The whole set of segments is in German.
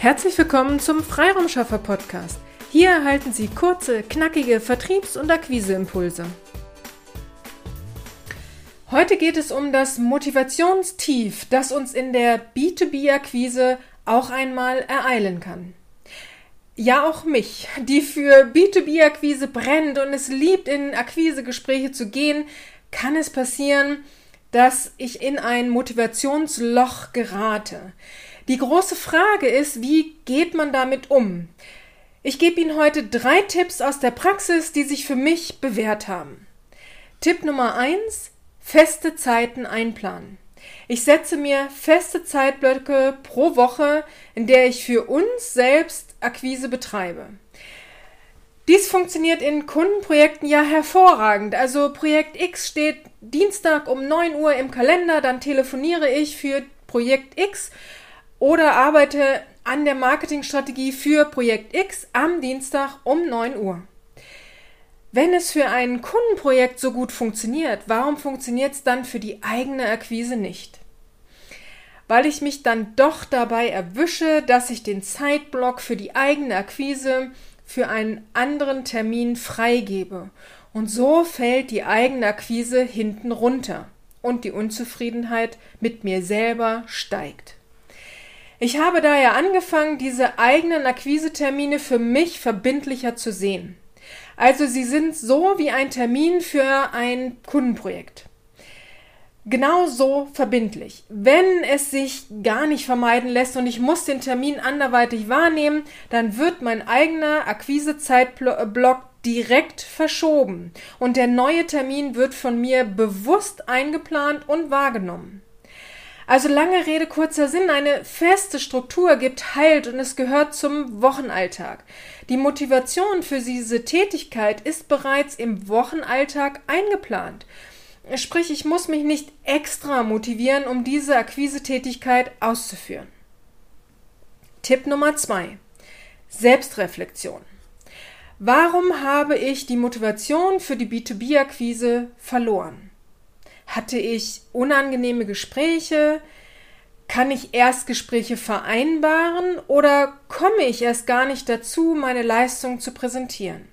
Herzlich willkommen zum Freiraumschaffer Podcast. Hier erhalten Sie kurze, knackige Vertriebs- und Akquiseimpulse. Heute geht es um das Motivationstief, das uns in der B2B-Akquise auch einmal ereilen kann. Ja, auch mich, die für B2B-Akquise brennt und es liebt, in Akquisegespräche zu gehen, kann es passieren, dass ich in ein Motivationsloch gerate. Die große Frage ist, wie geht man damit um? Ich gebe Ihnen heute drei Tipps aus der Praxis, die sich für mich bewährt haben. Tipp Nummer eins: feste Zeiten einplanen. Ich setze mir feste Zeitblöcke pro Woche, in der ich für uns selbst Akquise betreibe. Dies funktioniert in Kundenprojekten ja hervorragend. Also Projekt X steht Dienstag um 9 Uhr im Kalender, dann telefoniere ich für Projekt X oder arbeite an der Marketingstrategie für Projekt X am Dienstag um 9 Uhr. Wenn es für ein Kundenprojekt so gut funktioniert, warum funktioniert es dann für die eigene Akquise nicht? Weil ich mich dann doch dabei erwische, dass ich den Zeitblock für die eigene Akquise für einen anderen Termin freigebe. Und so fällt die eigene Akquise hinten runter und die Unzufriedenheit mit mir selber steigt. Ich habe daher angefangen, diese eigenen Akquisetermine für mich verbindlicher zu sehen. Also sie sind so wie ein Termin für ein Kundenprojekt. Genauso verbindlich. Wenn es sich gar nicht vermeiden lässt und ich muss den Termin anderweitig wahrnehmen, dann wird mein eigener Akquisezeitblock direkt verschoben und der neue Termin wird von mir bewusst eingeplant und wahrgenommen. Also lange Rede, kurzer Sinn, eine feste Struktur gibt Halt und es gehört zum Wochenalltag. Die Motivation für diese Tätigkeit ist bereits im Wochenalltag eingeplant. Sprich, ich muss mich nicht extra motivieren, um diese Akquisetätigkeit auszuführen. Tipp Nummer zwei: Selbstreflexion. Warum habe ich die Motivation für die B2B-Akquise verloren? Hatte ich unangenehme Gespräche? Kann ich Erstgespräche vereinbaren oder komme ich erst gar nicht dazu, meine Leistung zu präsentieren?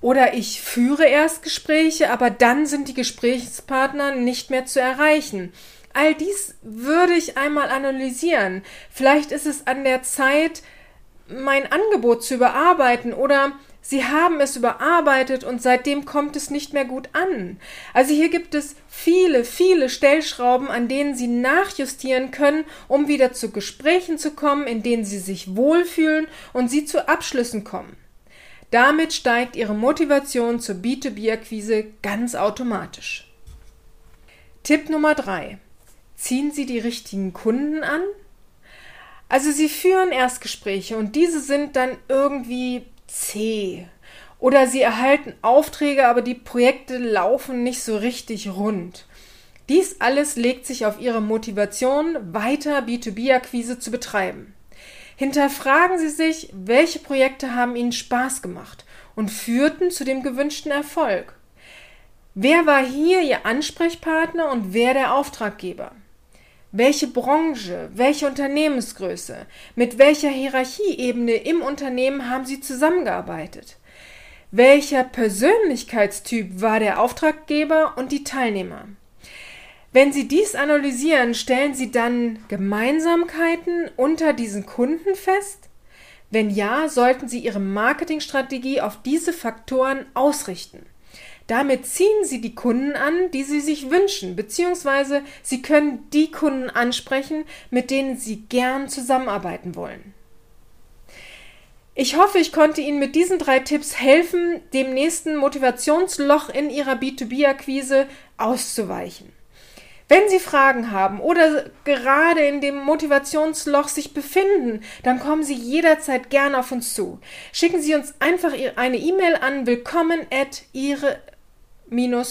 Oder ich führe Erstgespräche, aber dann sind die Gesprächspartner nicht mehr zu erreichen. All dies würde ich einmal analysieren. Vielleicht ist es an der Zeit, mein Angebot zu überarbeiten oder Sie haben es überarbeitet und seitdem kommt es nicht mehr gut an. Also hier gibt es viele, viele Stellschrauben, an denen Sie nachjustieren können, um wieder zu Gesprächen zu kommen, in denen Sie sich wohlfühlen und Sie zu Abschlüssen kommen. Damit steigt Ihre Motivation zur B2B-Akquise ganz automatisch. Tipp Nummer drei: Ziehen Sie die richtigen Kunden an? Also Sie führen Erstgespräche und diese sind dann irgendwie zäh. Oder sie erhalten Aufträge, aber die Projekte laufen nicht so richtig rund. Dies alles legt sich auf ihre Motivation, weiter B2B-Akquise zu betreiben. Hinterfragen Sie sich, welche Projekte haben Ihnen Spaß gemacht und führten zu dem gewünschten Erfolg. Wer war hier Ihr Ansprechpartner und wer der Auftraggeber? Welche Branche, welche Unternehmensgröße, mit welcher Hierarchieebene im Unternehmen haben Sie zusammengearbeitet? Welcher Persönlichkeitstyp war der Auftraggeber und die Teilnehmer? Wenn Sie dies analysieren, stellen Sie dann Gemeinsamkeiten unter diesen Kunden fest? Wenn ja, sollten Sie Ihre Marketingstrategie auf diese Faktoren ausrichten. Damit ziehen Sie die Kunden an, die Sie sich wünschen, beziehungsweise Sie können die Kunden ansprechen, mit denen Sie gern zusammenarbeiten wollen. Ich hoffe, ich konnte Ihnen mit diesen drei Tipps helfen, dem nächsten Motivationsloch in Ihrer B2B-Akquise auszuweichen. Wenn Sie Fragen haben oder gerade in dem Motivationsloch sich befinden, dann kommen Sie jederzeit gerne auf uns zu. Schicken Sie uns einfach eine E-Mail an willkommen at ihre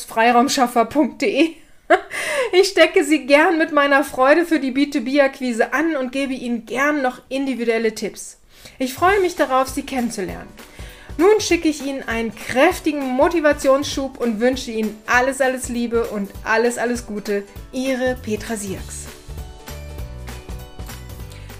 freiraumschaffer.de. Ich stecke Sie gern mit meiner Freude für die B2B-Akquise an und gebe Ihnen gern noch individuelle Tipps. Ich freue mich darauf, Sie kennenzulernen. Nun schicke ich Ihnen einen kräftigen Motivationsschub und wünsche Ihnen alles, alles Liebe und alles, alles Gute. Ihre Petra Sierks.